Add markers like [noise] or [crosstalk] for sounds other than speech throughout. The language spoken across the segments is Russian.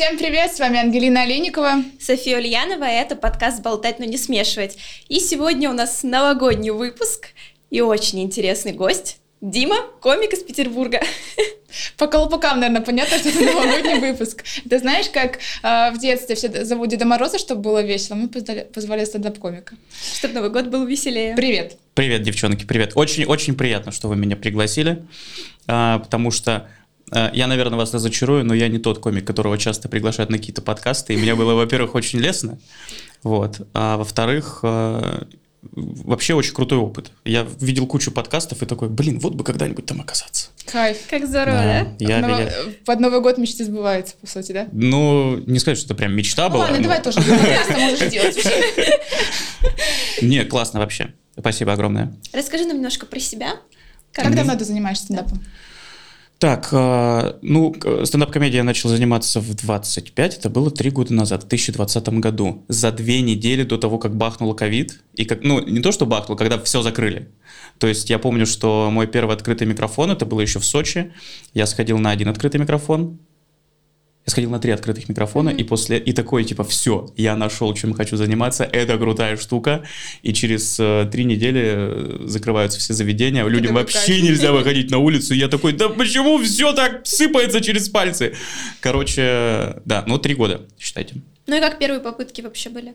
Всем привет, с вами Ангелина Олейникова. София Ульянова, и это подкаст «Болтать, но не смешивать». И сегодня у нас новогодний выпуск и очень интересный гость. Дима, комик из Петербурга. [laughs] По колпакам, наверное, понятно, что это новогодний [laughs] выпуск. Ты знаешь, как э, в детстве все зовут Деда Мороза, чтобы было весело, мы позвали, позвали стендап-комика. Чтобы Новый год был веселее. Привет. Привет, девчонки, привет. Очень-очень приятно, что вы меня пригласили, а, потому что я, наверное, вас разочарую, но я не тот комик, которого часто приглашают на какие-то подкасты, и мне было, во-первых, очень лестно, вот, а во-вторых, а, вообще очень крутой опыт. Я видел кучу подкастов и такой, блин, вот бы когда-нибудь там оказаться. Кайф. Как здорово, да? да? Я, Но, я... Под Новый год мечты сбываются, по сути, да? Ну, не сказать, что это прям мечта Ну была. ладно, но- давай тоже подкаст можешь [laughs] делать. Не, классно вообще. Спасибо огромное. Расскажи нам немножко про себя. Как давно ты занимаешься стендапом? Так, э, ну, стендап-комедией я начал заниматься в 25, это было три года назад, в 2020 году. За две недели до того, как бахнул ковид, и как, ну, не то, что бахнул, когда все закрыли. То есть я помню, что мой первый открытый микрофон, это было еще в Сочи, я сходил на один открытый микрофон, я сходил на три открытых микрофона, и после, и такой, типа, все, я нашел, чем хочу заниматься, это крутая штука, и через э, три недели э, закрываются все заведения, людям такой, вообще кайф. нельзя выходить на улицу, и я такой, да почему все так сыпается через пальцы? Короче, да, ну три года, считайте. Ну и как первые попытки вообще были?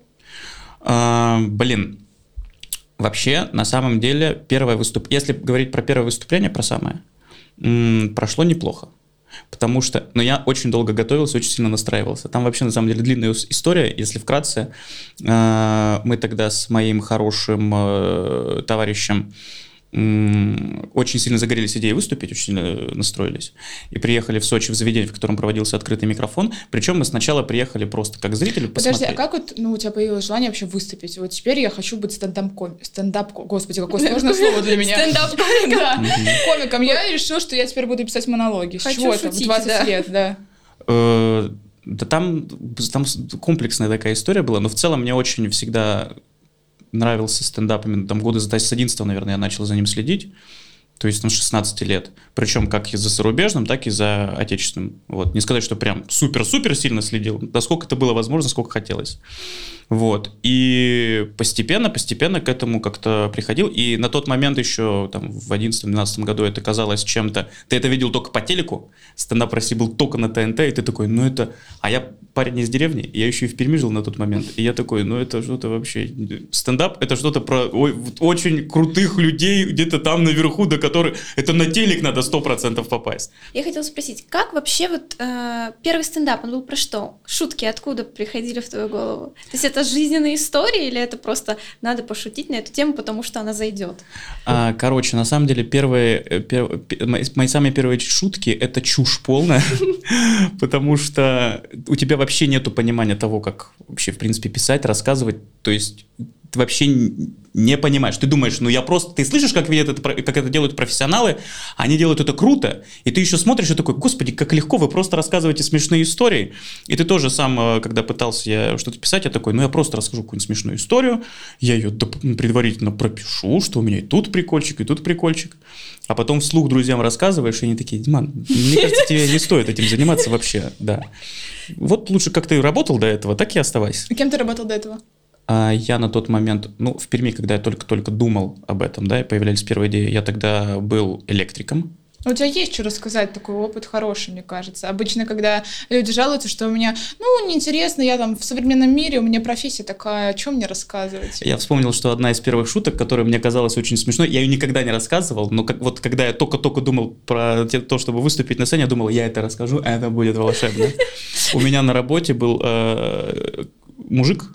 А, блин, вообще, на самом деле, первое выступление, если говорить про первое выступление, про самое, м, прошло неплохо. Потому что, ну, я очень долго готовился, очень сильно настраивался. Там вообще, на самом деле, длинная история, если вкратце. А, Мы тогда с моим хорошим э, товарищем очень сильно загорелись идеей выступить, очень сильно э, настроились. И приехали в Сочи в заведение, в котором проводился открытый микрофон. Причем мы сначала приехали просто как зрители Подожди, посмотреть. а как вот ну, у тебя появилось желание вообще выступить? Вот теперь я хочу быть стендап-ком... Стендап... Господи, какое сложное [laughs] слово для меня. Стендап-комиком. Да, комиком. [laughs] Я решил, что я теперь буду писать монологи. С Хочу чего это? В шутить, 20 да. лет, да. Э, Да там, там комплексная такая история была, но в целом мне очень всегда нравился стендап именно там года с 11 наверное, я начал за ним следить. То есть, ну, 16 лет. Причем как и за зарубежным, так и за отечественным. Вот. Не сказать, что прям супер-супер сильно следил. Насколько это было возможно, сколько хотелось. Вот. И постепенно, постепенно к этому как-то приходил. И на тот момент еще там, в 11-12 году это казалось чем-то... Ты это видел только по телеку. Стендап России был только на ТНТ, и ты такой, ну это... А я парень из деревни, я еще и в Перми жил на тот момент. И я такой, ну это что-то вообще... Стендап — это что-то про ой, очень крутых людей где-то там наверху, до которых... Это на телек надо 100% попасть. Я хотела спросить, как вообще вот э, первый стендап, он был про что? Шутки откуда приходили в твою голову? То есть это жизненная история или это просто надо пошутить на эту тему, потому что она зайдет? А, короче, на самом деле, первые, э, пер- пе- мои, самые первые чутки — это чушь полная, [laughs] потому что у тебя вообще нету понимания того, как вообще, в принципе, писать, рассказывать, то есть ты вообще не понимаешь. Ты думаешь, ну я просто... Ты слышишь, как, видят это, как это делают профессионалы, они делают это круто, и ты еще смотришь и такой, господи, как легко, вы просто рассказываете смешные истории. И ты тоже сам, э, когда пытался я что-то писать, я такой, ну я просто расскажу какую-нибудь смешную историю, я ее предварительно пропишу, что у меня и тут прикольчик, и тут прикольчик. А потом вслух друзьям рассказываешь, и они такие, Диман, мне кажется, тебе не стоит этим заниматься вообще, да. Вот лучше как ты работал до этого, так и оставайся. А Кем ты работал до этого? А я на тот момент, ну, в Перми, когда я только-только думал об этом, да, и появлялись первые идеи, я тогда был электриком. У тебя есть что рассказать, такой опыт хороший, мне кажется. Обычно, когда люди жалуются, что у меня, ну, неинтересно, я там в современном мире, у меня профессия такая, о чем мне рассказывать? Я вспомнил, что одна из первых шуток, которая мне казалась очень смешной, я ее никогда не рассказывал, но как, вот когда я только-только думал про то, чтобы выступить на сцене, я думал, я это расскажу, а это будет волшебно. [laughs] У меня на работе был э, мужик,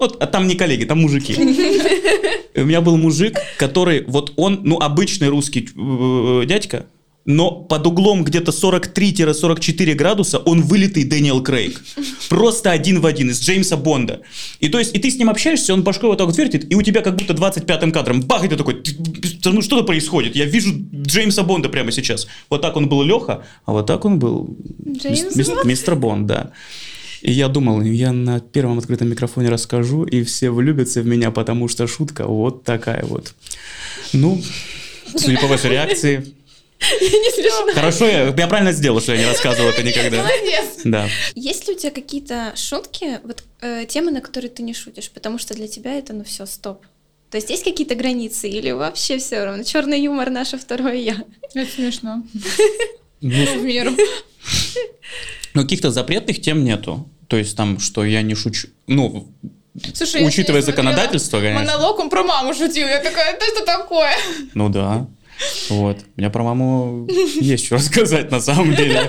вот, а там не коллеги, там мужики. [laughs] У меня был мужик, который, вот он, ну, обычный русский э, дядька, но под углом где-то 43-44 градуса он вылитый Дэниел Крейг. Просто один в один, из Джеймса Бонда. И то есть, и ты с ним общаешься, он башкой вот так вот вертит, и у тебя как будто 25-м кадром, бах, и ты такой, «Ты- ну что-то происходит, я вижу Джеймса Бонда прямо сейчас. Вот так он был Леха, а вот так он был Джеймс мистер Бонд, да. И я думал, я на первом открытом микрофоне расскажу, и все влюбятся в меня, потому что шутка вот такая вот. Ну, судя по вашей реакции, Не смешно. Хорошо, я, я правильно сделал, что я не рассказывал это никогда. Молодец. Да. Есть ли у тебя какие-то шутки, вот э, темы, на которые ты не шутишь, потому что для тебя это ну все стоп. То есть есть какие-то границы или вообще все равно? Черный юмор наше второе я. Это смешно. [laughs] Ну, В меру. [laughs] ну, каких-то запретных тем нету. То есть там, что я не шучу. Ну, Слушай, я учитывая смотрела законодательство, конечно. Монолог, он про маму шутил. Я такая, это что такое? Ну да. Вот. У меня про маму есть что рассказать на самом деле.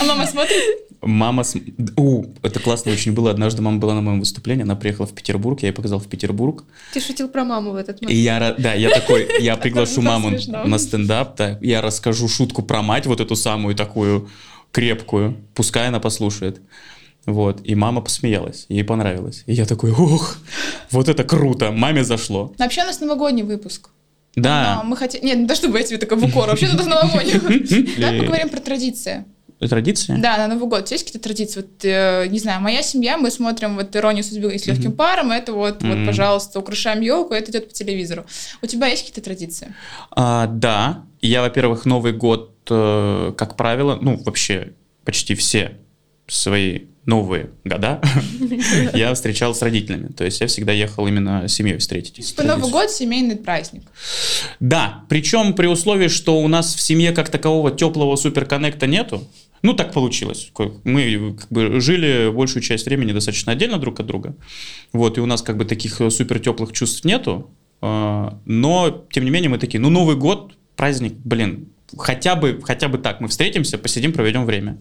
А мама смотрит? Мама... см- У, это классно очень было. Однажды мама была на моем выступлении, она приехала в Петербург, я ей показал в Петербург. Ты шутил про маму в этот И момент. я, ра- да, я такой, я [laughs] приглашу маму на стендап, да, я расскажу шутку про мать, вот эту самую такую крепкую, пускай она послушает. Вот, и мама посмеялась, ей понравилось. И я такой, ух, вот это круто, маме зашло. Вообще у нас новогодний выпуск. А, Да, мы хотим... Нет, не то чтобы я тебе такая в укор, вообще это новогодний. Давай поговорим про традиции. традиция? Да, на Новый год. Есть какие-то традиции? Вот, э, не знаю, моя семья, мы смотрим вот «Иронию судьбы» с легким паром, это вот, вот, Мгм. пожалуйста, украшаем елку, это идет по телевизору. У тебя есть какие-то традиции? А, да, я, во-первых, Новый год, э, как правило, ну, вообще почти все свои новые года [laughs] я встречал с родителями. То есть я всегда ехал именно с семьей встретить. По Новый год семейный праздник. Да, причем при условии, что у нас в семье как такового теплого суперконнекта нету. Ну, так получилось. Мы как бы жили большую часть времени достаточно отдельно друг от друга. Вот, и у нас как бы таких э, супер теплых чувств нету. А, Но, тем не менее, мы такие, ну, Новый год, праздник, блин, хотя бы, хотя бы так, мы встретимся, посидим, проведем время.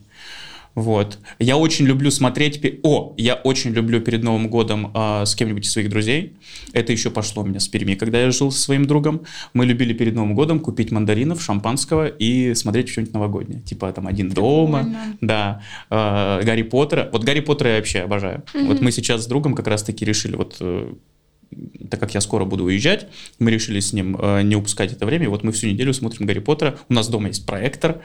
Вот. Я очень люблю смотреть... О, я очень люблю перед Новым годом а, с кем-нибудь из своих друзей. Это еще пошло у меня с Перми, когда я жил со своим другом. Мы любили перед Новым годом купить мандаринов, шампанского и смотреть что-нибудь новогоднее. Типа там «Один дома», Прикольно. да, а, Гарри Поттера. Вот Гарри Поттера я вообще обожаю. Вот мы сейчас с другом как раз-таки решили вот... так как я скоро буду уезжать, мы решили с ним э, не упускать это время. Вот мы всю неделю смотрим Гарри Поттера. У нас дома есть проектор.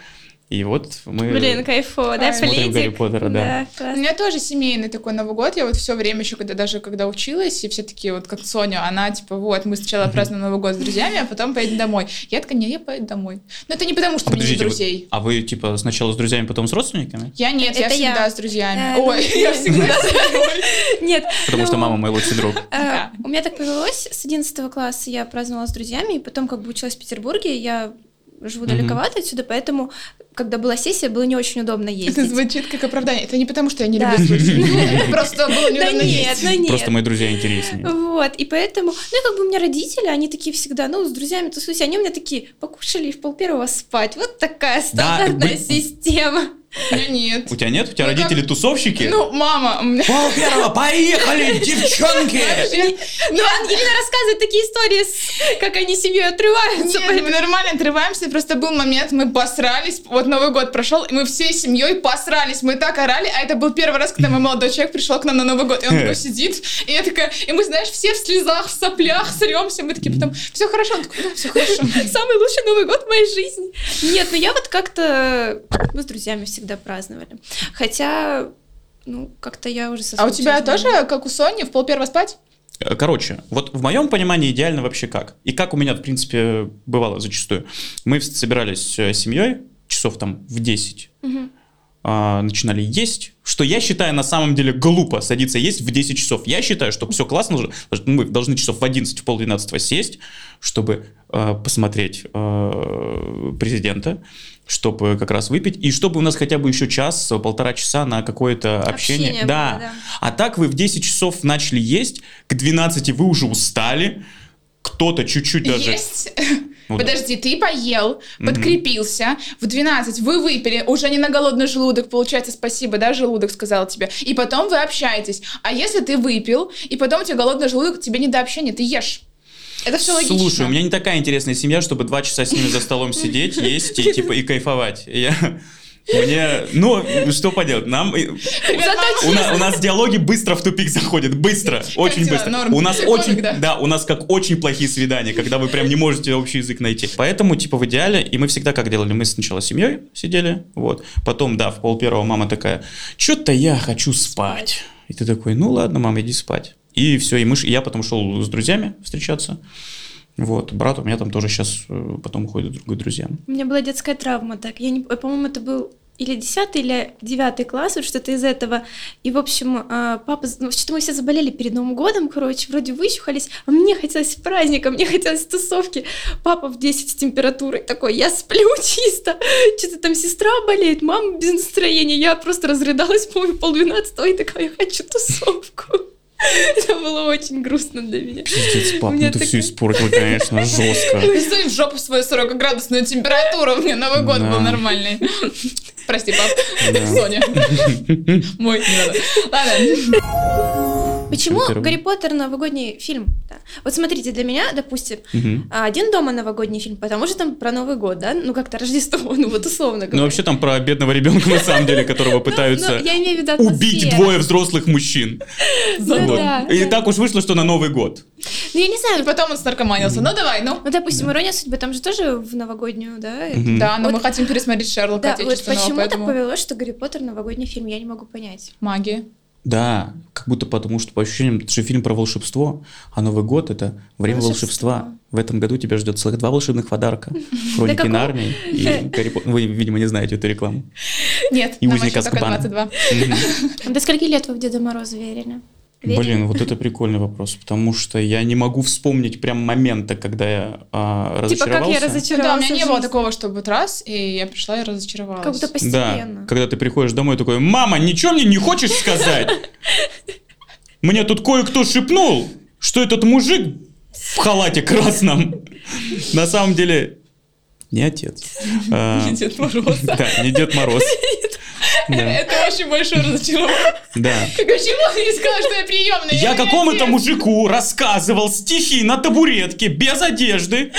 И вот мы... Блин, кайфово, да, пледик? Гарри Поттера, да. У классно. меня тоже семейный такой Новый год. Я вот все время еще, когда даже когда училась, и все такие вот как Соня, она типа вот, мы сначала празднуем Новый год с друзьями, а потом поедем домой. Я такая, не, я поеду домой. Но это не потому, что А у меня нет подождите, вы- друзей. а вы типа сначала с друзьями, потом с родственниками? Я нет, я Это я. всегда с друзьями. Э, ну, Ой, я всегда с друзьями. Нет. Потому что ну, мама мой лучший друг. Да. У меня так повелось, с 11 класса я праздновала с друзьями, и потом как бы училась в Петербурге, я живу Мгм. далековато отсюда, поэтому, когда была сессия, было не очень удобно Это ездить. звучит как оправдание. Это не потому, что я не Да. люблю слушать. Это Просто было неудобно нет, ездить. ну. Просто мои друзья интереснее. Вот, и поэтому, ну и как бы у меня родители, они такие всегда, ну, с друзьями тусуюсь, они у меня такие, покушали и в пол первого спать. Вот такая стандартная система. У меня нет. У тебя нет? У тебя Ну, как- родители тусовщики? Ну, мама, у меня... Пол первого, поехали, [laughs] девчонки! Ну, они именно рассказывают такие истории, как они семьей отрываются. Нет, мы нормально отрываемся, просто был момент, мы посрались, вот Новый год прошел, и мы всей семьей посрались, мы так орали, а это был первый раз, когда мой молодой человек пришел к нам на Новый год, и он такой сидит, и я такая, и мы, знаешь, все в слезах, в соплях, сремся, мы такие потом, все хорошо, он такой, да, все хорошо. [laughs] Самый лучший Новый год в моей жизни. Нет, ну я вот как-то... Мы с друзьями всегда праздновали. Хотя, ну, как-то я уже А у тебя тоже, как у Сони, в пол первого спать? Э, Короче, вот в моем понимании идеально вообще как. И как у меня, в принципе, бывало зачастую. Мы собирались э, с семьей часов там в 10, Мгм. а, начинали есть, что я считаю на самом деле глупо садиться есть в 10 часов. Я считаю, что все классно, уже, мы должны часов в 11, в полдвенадцатого сесть, чтобы э, посмотреть э, президента, чтобы как раз выпить, и чтобы у нас хотя бы еще час, полтора часа на какое-то общение. Общение да. было, да. А так вы в 10 часов начали есть, к 12 вы уже устали, кто-то чуть-чуть даже... Есть. [laughs] Ну да. Подожди, ты поел, подкрепился, в 12 вы выпили, уже не на голодный желудок, получается, спасибо, да, желудок сказал тебе, и потом вы общаетесь. А если ты выпил, и потом у тебя голодный желудок, тебе не до общения, ты ешь. Это все логично. Слушай, у меня не такая интересная семья, чтобы два часа с ними за столом сидеть, есть и типа и кайфовать. Я, мне, ну, что поделать, нам... У, на- у нас диалоги быстро в тупик заходят, быстро, очень дела? быстро. Норм? У нас Ты очень, да? да, у нас как очень плохие свидания, когда вы прям не можете общий язык найти. Поэтому, типа, в идеале, и мы всегда как делали, мы сначала с семьей сидели, вот, потом, да, в пол первого мама такая, что-то я хочу спать. И ты такой, ну ладно, мама, иди спать. И все, и мы, и я потом шел с друзьями встречаться. Вот, брат у меня там тоже сейчас потом уходит другой друзья. У меня была детская травма, так. Я не, по-моему, это был или 10 или 9 класс, вот что-то из этого. И, в общем, а, папа, ну, что-то мы все заболели перед Новым годом, короче, вроде вычухались, а мне хотелось праздника, мне хотелось тусовки. Папа в 10 с температурой такой, я сплю чисто, что-то там сестра болеет, мама без настроения. Я просто разрыдалась, по-моему, полдвенадцатого и такая, я хочу тусовку. Это было очень грустно для меня. Пиздец, пап, ну ты такая... все испортил, конечно, жестко. Засунь в жопу свою 40-градусную температуру, у меня Новый год был нормальный. Прости, пап. Соня. Мой, не надо. Ладно. Почему Гарри Поттер новогодний фильм? Да. Вот смотрите, для меня, допустим, угу. один дома новогодний фильм, потому что там про Новый год, да, ну как-то Рождество, [laughs] ну вот условно говоря. Ну вообще там про бедного ребенка на самом деле, которого [laughs] ну, пытаются убить двое взрослых мужчин. И так уж вышло, что на Новый год. Ну я не знаю. Потом он снаркоманился. Ну давай, ну. Ну допустим, ирония судьбы, там же тоже в новогоднюю, да? Да, но мы хотим пересмотреть Шерлока Да, вот почему так повелось, что Гарри Поттер новогодний фильм, я не могу понять. Магия. Да, как будто потому, что по ощущениям, это же фильм про волшебство, а Новый год — это время волшебство. волшебства. В этом году тебя ждет целых два волшебных подарка. [laughs] Хроники Нарнии и [laughs] Гарри Вы, видимо, не знаете эту рекламу. Нет, и узник Азкабана. 22. [laughs] До скольки лет вы в Деда Мороза верили? Верили? Блин, вот это прикольный вопрос, потому что я не могу вспомнить прям момента, когда я а, разочаровался. Типа как я разочаровался? Да, у меня не было такого, чтобы вот раз, и я пришла и разочаровалась. Как будто постепенно. Да, когда ты приходишь домой такой, мама, ничего мне не хочешь сказать? Мне тут кое-кто шепнул, что этот мужик в халате красном на самом деле не отец. [laughs] Не а, Дед Мороз. [laughs] Да, не Дед Мороз. [laughs] [laughs] Это очень большое разочарование. Да. Почему ты не сказал, что я приемная? Я какому-то мужику рассказывал стихи на табуретке без одежды,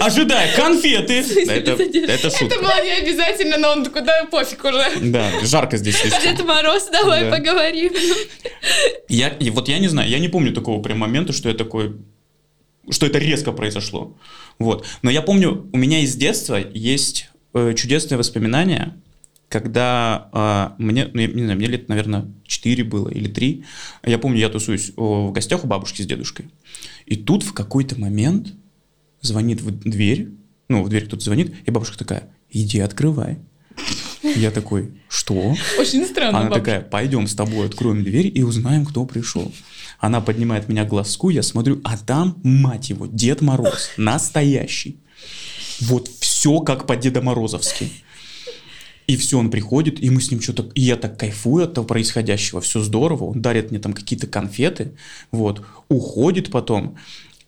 ожидая конфеты. Это, это шутка. Это было не обязательно, но он такой, да пофиг уже. Да, жарко здесь слишком. Дед Мороз, давай да. поговорим. Я, вот я не знаю, я не помню такого прям момента, что я такой, что это резко произошло. Вот. Но я помню, у меня из детства есть э, чудесные воспоминания, когда э, мне, ну, не знаю, мне лет, наверное, 4 было или 3, я помню, я тусуюсь в гостях у бабушки с дедушкой, и тут в какой-то момент звонит в дверь, ну, в дверь кто-то звонит, и бабушка такая, иди открывай. Я такой, что? Очень странно. Она бабушка. такая, пойдем с тобой откроем дверь и узнаем, кто пришел. Она поднимает меня глазку, я смотрю, а там, мать его, Дед Мороз, настоящий. Вот все как по Деда Морозовски. И все, он приходит, и мы с ним что-то... И я так кайфую от того происходящего, все здорово, он дарит мне там какие-то конфеты, вот, уходит потом.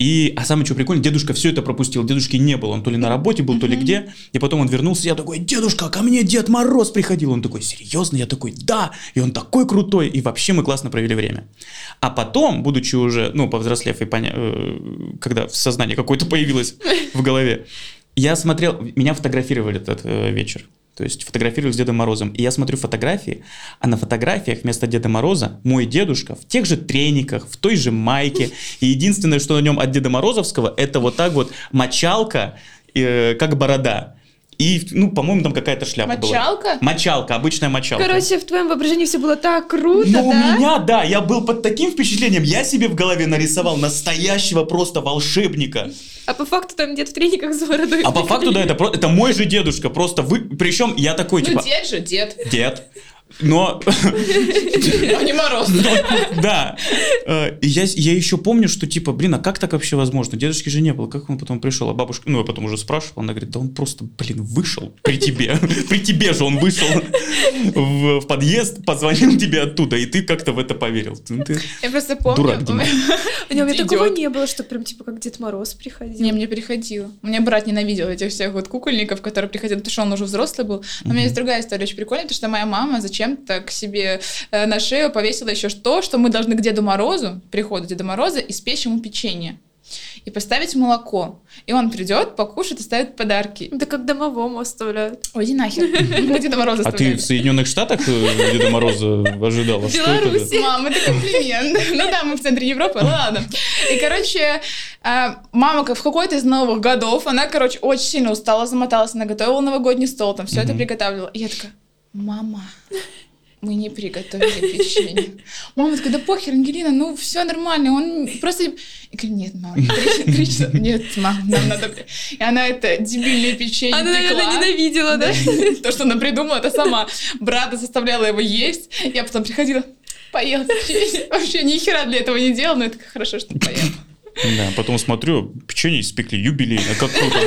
И, а самое что прикольно, дедушка все это пропустил, дедушки не было, он то ли на работе был, то ли где, и потом он вернулся, я такой, дедушка, ко мне Дед Мороз приходил, он такой, серьезно? Я такой, да, и он такой крутой, и вообще мы классно провели время. А потом, будучи уже, ну, повзрослев и поня... Э, когда сознание какое-то появилось в голове, я смотрел, меня фотографировали этот э, вечер. То есть фотографировали с Дедом Морозом. И я смотрю фотографии, а на фотографиях вместо Деда Мороза мой дедушка в тех же трениках, в той же майке. И единственное, что на нем от Деда Морозовского, это вот так вот мочалка, э, как борода. И, ну, по-моему, там какая-то шляпа мочалка? была. Мочалка? обычная мочалка. Короче, в твоем воображении все было так круто, ну, да? у меня, да, я был под таким впечатлением. Я себе в голове нарисовал настоящего просто волшебника. А по факту там дед в трениках с бородой. А по факту, да, это, это мой же дедушка, просто вы... Причем я такой, ну, типа... Дед же, дед. Дед. Но... [laughs] А не мороз. [laughs] Да. Э, я, я еще помню, что типа, блин, а как так вообще возможно? Дедушки же не было, как он потом пришел? А бабушка, ну я потом уже спрашивал, она говорит, да он просто, блин, вышел при тебе. [laughs] При тебе же он вышел в, в подъезд, позвонил тебе оттуда, и ты как-то в это поверил. Ну, ты я просто помню. Дурак, У меня такого не было, что прям типа как Дед Мороз приходил. Не, мне приходило. У меня брат ненавидел этих всех вот кукольников, которые приходили, потому что он уже взрослый был. Но у меня есть другая история очень прикольная, потому что моя мама зачем зачем-то к себе э, на шею повесила еще то, что мы должны к Деду Морозу, приходу Деда Мороза, испечь ему печенье и поставить молоко. И он придет, покушает и ставит подарки. Да как домовому оставляют. Ой, иди нахер. Мы Деда Мороза А ты в Соединенных Штатах э, Деда Мороза ожидала? В Беларуси. Мам, это комплимент. Ну да, мы в центре Европы, ладно. И, короче, э, мама в какой-то из новых годов, она, короче, очень сильно устала, замоталась, она готовила новогодний стол, там все это приготавливала. И я такая, мама, мы не приготовили печенье. Мама такая, да похер, Ангелина, ну все нормально, он просто... Я говорю, нет, мама, [laughs] три, три часа, нет, мам, нам надо... И она это дебильное печенье Она, пекла. наверное, ненавидела, да? То, что она придумала, это сама. Брата заставляла его есть. Я потом приходила, поел печенье. Вообще ни хера для этого не делал, но это хорошо, что поел. Да, потом смотрю, печенье испекли, юбилейно, как круто.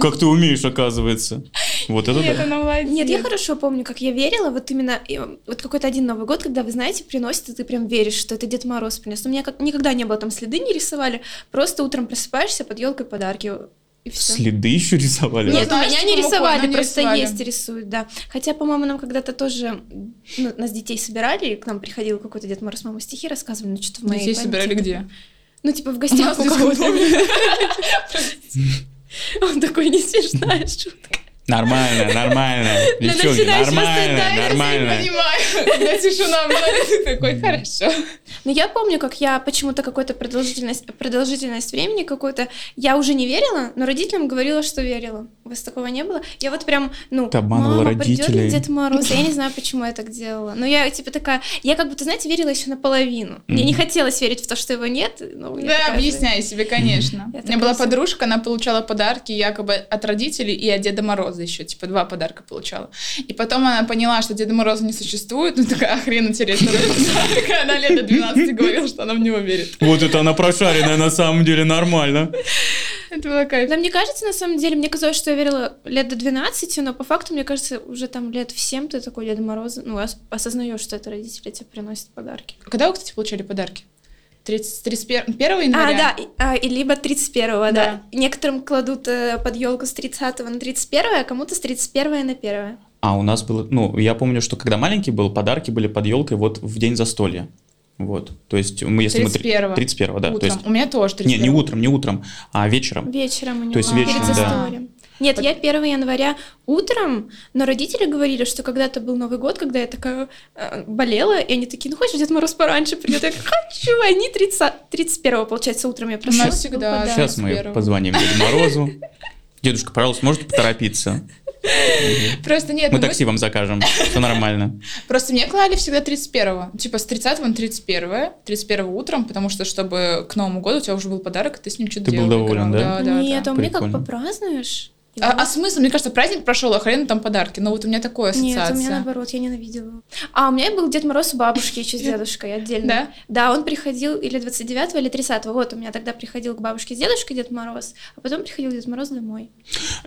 Как ты умеешь, оказывается. Вот это Нет, да. она молодец. Нет, я хорошо помню, как я верила, вот именно, вот какой-то один Новый год, когда, вы знаете, приносит, и ты прям веришь, что это Дед Мороз принес. Но у меня как, никогда не было, там следы не рисовали, просто утром просыпаешься, под елкой подарки, и все. Следы еще рисовали? Ну, Нет, знаешь, у меня не рисовали, не просто рисовали. есть рисуют, да. Хотя, по-моему, нам когда-то тоже, ну, нас детей собирали, и к нам приходил какой-то Дед Мороз, мама стихи рассказывали, ну, что-то в моей Детей памяти собирали где? Ну, типа в гостях у кого-то. [laughs] Он такой, не смешная шутка. Нормально, [laughs] нормально. Девчонки, нормально, нормально. Понимаю, когда тишина была, ты такой, хорошо. Но я помню, как я почему-то какую-то продолжительность, продолжительность времени какую-то, я уже не верила, но родителям говорила, что верила. У вас такого не было? Я вот прям, ну, Ты мама, придет ли. Дед Мороз? Я не знаю, [laughs] почему я так делала. Но я типа такая, я как будто, знаете, верила еще наполовину. Мне не хотелось верить в то, что его нет. я Да, объясняй себе, конечно. Я У меня была подружка, она получала подарки якобы от родителей и от Деда Мороза еще, типа два подарка получала. И потом она поняла, что Деда Мороза не существует, ну такая, охрен интересно, подарок. Она лет до 12 говорила, что она в него верит. Вот это она прошаренная на самом деле, нормально. Это было кайф. Да, мне кажется, на самом деле, мне казалось, что я верила лет до 12, но по факту, мне кажется, уже там лет в 7 ты такой Деда Мороза, ну, ос- осознаешь, что это родители тебе приносят подарки. Когда вы, кстати, получали подарки? 30, 31 1 января? А, да, и, а, и либо 31-го, да. Да. Некоторым кладут э, под елку с 30 на 31 а кому-то с 31 на 1 А у нас было, ну, я помню, что когда маленький был, подарки были под елкой вот в день застолья. Вот, то есть мы, если мы... три- 31-го. 31-го, да. То Утром. есть, У меня тоже не, 31 не утром, не утром, а вечером. Вечером у него. То есть а, вечером, перед да. застольем. Нет, я 1 января утром, но родители говорили, что когда-то был Новый год, когда я такая э, болела, и они такие, ну хочешь, Дед Мороз пораньше придет? Я хочу, они 30, 31 получается, утром я проснулась. нас всегда подарок. Сейчас мы 31-го. позвоним Деду Морозу. Дедушка, пожалуйста, можете поторопиться? Просто нет, Мы ну, такси вам закажем, все нормально. Просто мне клали всегда 31-го. Типа с 30 на 31 31 утром, потому что, чтобы к Новому году у тебя уже был подарок, и ты с ним что-то Ты был делал. доволен, да? Да, да, Нет, а у меня как попразднуешь? А, а смысл? Мне кажется, праздник прошел, а хрен там подарки. Но вот у меня такое Нет, ассоциация. у меня наоборот, я ненавидела. А, у меня был Дед Мороз у бабушки еще с [laughs] дедушкой отдельно. Да? Да, он приходил или 29 или 30 Вот, у меня тогда приходил к бабушке с дедушкой Дед Мороз, а потом приходил Дед Мороз домой.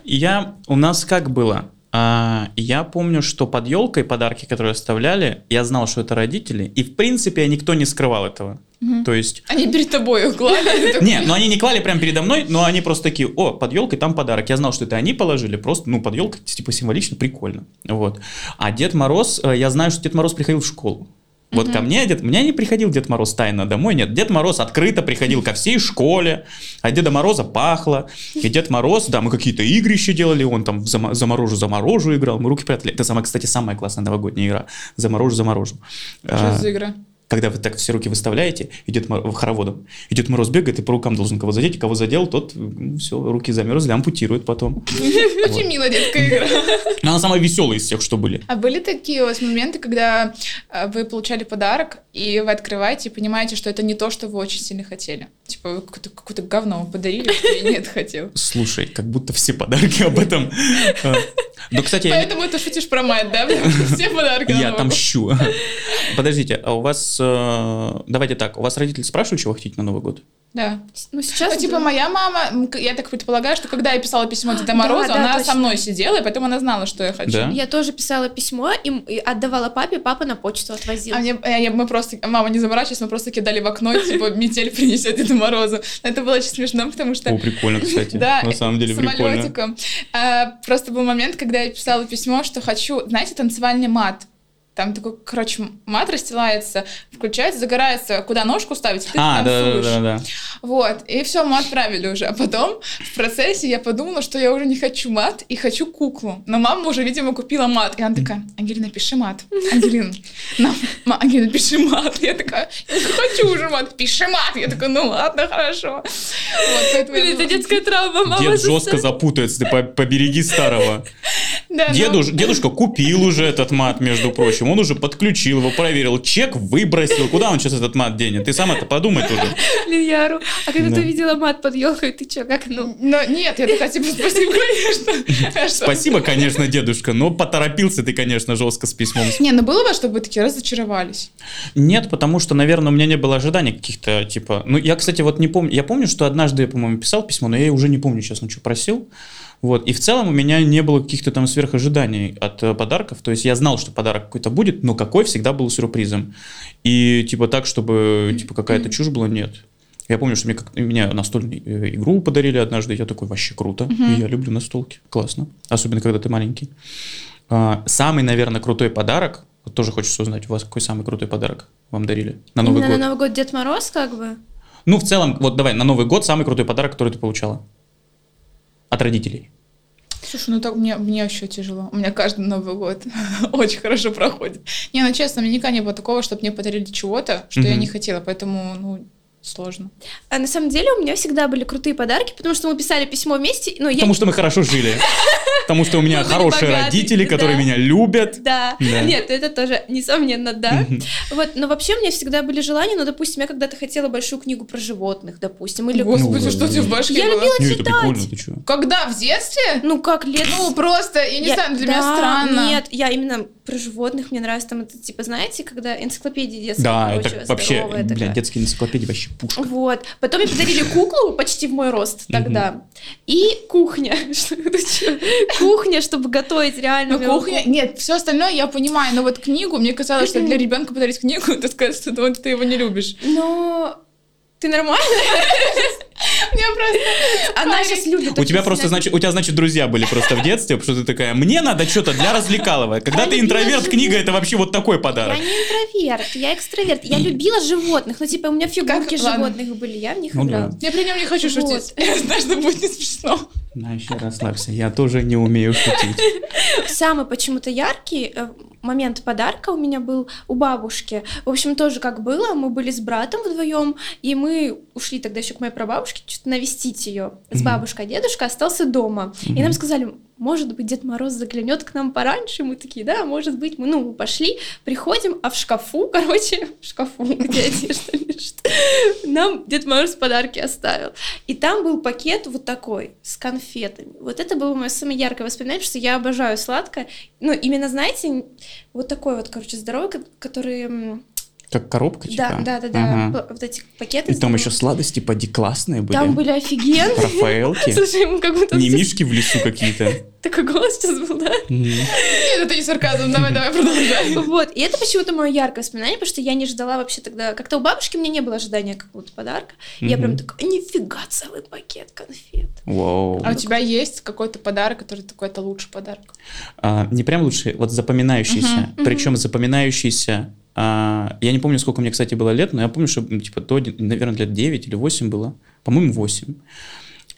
Я, у нас как было? А, я помню, что под елкой подарки, которые оставляли, я знал, что это родители, и в принципе никто не скрывал этого. Мгм. То есть Они перед тобой клали. [laughs] Не, ну они не клали прямо передо мной, но они просто такие, о, под елкой там подарок. Я знал, что это они положили, просто, ну, под елкой, типа, символично, прикольно. Вот. А Дед Мороз, э, я знаю, что Дед Мороз приходил в школу. Вот ко мне, дед, мне не приходил Дед Мороз тайно домой, нет, Дед Мороз открыто приходил ко всей школе, от Деда Мороза пахло, и Дед Мороз, да, мы какие-то игры еще делали, он там в зама- заморожу-заморожу играл, мы руки прятали. Это, самая, кстати, самая классная новогодняя игра, заморожу-заморожу. Что А, за игра? Когда вы так все руки выставляете, идет хороводом, идет Мороз бегает и по рукам должен кого задеть, и кого задел, тот все, руки замерзли, ампутирует потом. [laughs] Очень милая детская игра. Но [laughs] она самая веселая из всех, что были. А были такие у вас моменты, когда э, вы получали подарок, и вы открываете и понимаете, что это не то, что вы очень сильно хотели? Типа, вы какое-то, какое-то говно вам подарили, что я нет хотел. Слушай, как будто все подарки об этом. [laughs] Ну, кстати, я Поэтому ты шутишь про мать, да? [laughs] Все подарки я отомщу. [laughs] Подождите, а у вас... э, Давайте так, у вас родители спрашивают, чего хотите на Новый год? Да. Ну, сейчас... Ну, типа, моя мама, я так предполагаю, что когда я писала письмо Деда Да, Морозу, да, она точно. со мной сидела, и поэтому она знала, что я хочу. Да? Я тоже писала письмо и, и отдавала папе, папа на почту отвозил. А мне, а я- мы просто, мама, не заморачивайся, мы просто кидали в окно, типа, [laughs] метель принесет Деду Морозу. Это было очень смешно, потому что... О, прикольно, кстати. [laughs] Да, На самом деле прикольно. самолетиком. А, просто был момент, когда я писала письмо, что хочу, знаете, танцевальный мат. Там такой, короче, мат расстилается, включается, загорается, куда ножку ставить, и ты А, да, да, танцуешь. да, да. Вот, и все, мы отправили уже. А потом в процессе я подумала, что я уже не хочу мат и хочу куклу. Но мама уже, видимо, купила мат. И она такая, Ангелина, пиши мат. Ангелина, на, ма- Ангелина, пиши мат. Я такая, я не хочу уже мат, пиши мат. Я такая, ну ладно, хорошо. Вот, Блин, это детская травма, мама Дед жестко запутается, ты по- побереги старого. Да, ну, Дедуш- Дедушка купил уже этот мат, между прочим. Он уже подключил его, проверил, чек выбросил. Куда он сейчас этот мат денет? Ты сам это подумай тоже. Блин, я ору. А когда Да. ты увидела мат под елкой, ты чё, как ну? Но нет, я такая, типа, спасибо, конечно. Что? Спасибо, конечно, дедушка, но поторопился ты, конечно, жестко с письмом. Не, ну было бы, чтобы вы такие разочаровались. Нет, потому что, наверное, у меня не было ожиданий каких-то, типа... Ну, я, кстати, вот не помню... Я помню, что однажды я, по-моему, писал письмо, но я уже не помню, честно, что просил. Вот. И в целом у меня не было каких-то там сверхожиданий от э, подарков. То есть я знал, что подарок какой-то будет, но какой всегда был сюрпризом. И типа так, чтобы типа какая-то чушь была, нет. Я помню, что мне, как, мне настольную э, игру подарили однажды, я такой, вообще круто, и я люблю настолки, классно, особенно когда ты маленький. А, самый, наверное, крутой подарок, вот тоже хочется узнать, у вас какой самый крутой подарок вам дарили на Новый Именно год? на Новый год Дед Мороз, как бы? Ну, в целом, вот давай, на Новый год самый крутой подарок, который ты получала от родителей. Слушай, ну так мне, мне вообще тяжело. У меня каждый Новый год [laughs] очень хорошо проходит. Не, ну честно, мне никогда не было такого, чтобы мне подарили чего-то, что я Мгм. не хотела, поэтому, ну, сложно. А на самом деле у меня всегда были крутые подарки, потому что мы писали письмо вместе. Ну, я... Потому что мы хорошо жили. [laughs] Потому что у меня хорошие родители, которые меня любят. Да. Нет, это тоже, несомненно, да. Вот, но вообще у меня всегда были желания, ну, допустим, я когда-то хотела большую книгу про животных, допустим, или... Господи, Ну, что тебе в башке Я любила читать. Когда? В детстве? Ну, как лет... Ну, просто, я не Я- знаю, для меня странно. Нет, я именно про животных, мне нравится там это, типа, знаете, когда энциклопедия детская, Да, короче, это вообще, здоровая такая. детские энциклопедии вообще пушка. Вот. Потом мне подарили куклу почти в мой рост тогда. И кухня. [laughs] Что это чё? Кухня, чтобы готовить реально. Ну, кухня, нет, все остальное я понимаю, но вот книгу, мне казалось, что для ребенка подарить книгу, [laughs] это сказать, что ты, ты его не любишь. Но ты нормально? [laughs] Мне просто... Она сейчас любит. У тебя просто, значит, у тебя, значит, друзья были просто в детстве, потому что ты такая, мне надо что-то для развлекалого. Когда ты интроверт, книга это вообще вот такой подарок. Я не интроверт, я экстраверт. Я любила животных. Ну, типа, у меня фигурки животных были, я в них Ну играла. Я при нем не хочу шутить. [laughs] Знаю, что будет не смешно. На, еще расслабься, я тоже не умею шутить. Самый почему-то яркий э, момент подарка у меня был у бабушки. В общем, тоже как было, мы были с братом вдвоем, и мы ушли тогда еще к моей прабабушке, навестить ее с бабушкой, а дедушка остался дома. И нам сказали, может быть, Дед Мороз заглянет к нам пораньше. Мы такие, да, может быть. Мы, ну, мы пошли, приходим, а в шкафу, [laughs] короче, в шкафу, где одежда лежит, нам Дед Мороз подарки оставил. И там был пакет вот такой, с конфетами. Вот это было мое самое яркое воспоминание, что я обожаю сладкое. Ну, именно, знаете, вот такой вот, короче, здоровый, ко- который... Как коробка, типа? Да, да, да, да. Ага. Вот эти пакеты. И там еще сладости поди классные были. Там были офигенные. Рафаэлки. Слушай, мы как будто... Не мишки в лесу какие-то. Такой голос сейчас был, да? Нет, это не сарказм, давай, давай, продолжай. [laughs] Вот, и это почему-то мое яркое воспоминание, потому что я не ждала вообще тогда... Как-то у бабушки у меня не было ожидания какого-то подарка. Я прям такая, нифига, целый пакет конфет. Вау. А у тебя есть какой-то подарок, который такой, это лучший подарок? А, не прям лучше, вот запоминающийся. Причем запоминающийся. А, я не помню, сколько мне, кстати, было лет, но я помню, что ну, типа до, наверное, лет 9 или 8 было. По-моему, 8.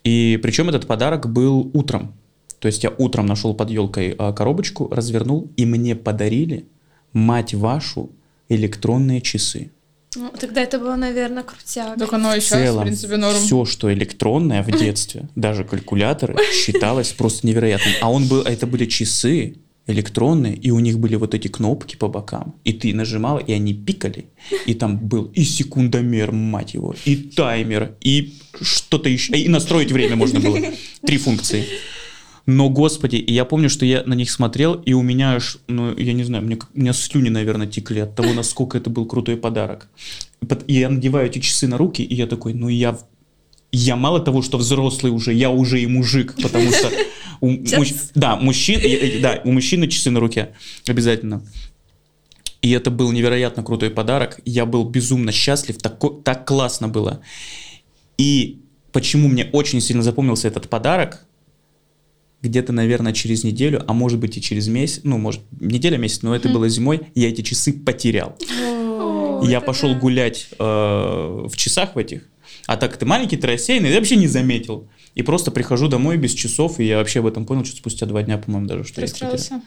И причем этот подарок был утром. То есть я утром нашел под елкой а, коробочку, развернул, и мне подарили, мать вашу, электронные часы. Ну, тогда это было, наверное, крутяк. Так оно и В сейчас, в целом, принципе, норм. все, что электронное в [laughs] детстве, даже калькуляторы, считалось просто невероятным. А он был, а это были часы электронные, и у них были вот эти кнопки по бокам. И ты нажимал, и они пикали. И там был и секундомер, мать его, и таймер, и что-то еще. И настроить время можно было. Три функции. Но, господи, и я помню, что я на них смотрел, и у меня аж, ну, я не знаю, мне, у меня слюни, наверное, текли от того, насколько это был крутой подарок. И я надеваю эти часы на руки, и я такой, ну я, я мало того, что взрослый уже, я уже и мужик, потому что у, муж- да, мужчин, да, у мужчины часы на руке обязательно. И это был невероятно крутой подарок. Я был безумно счастлив, тако- так классно было. И почему мне очень сильно запомнился этот подарок, где-то, наверное, через неделю, а может быть и через месяц, ну, может, неделя, месяц, но это было зимой, я эти часы потерял. Я пошел да. гулять э, в часах в этих, а так ты маленький, ты рассеянный, я вообще не заметил. И просто прихожу домой без часов, и я вообще об этом понял, что спустя два дня, по-моему, даже, что я потерял. расстроился?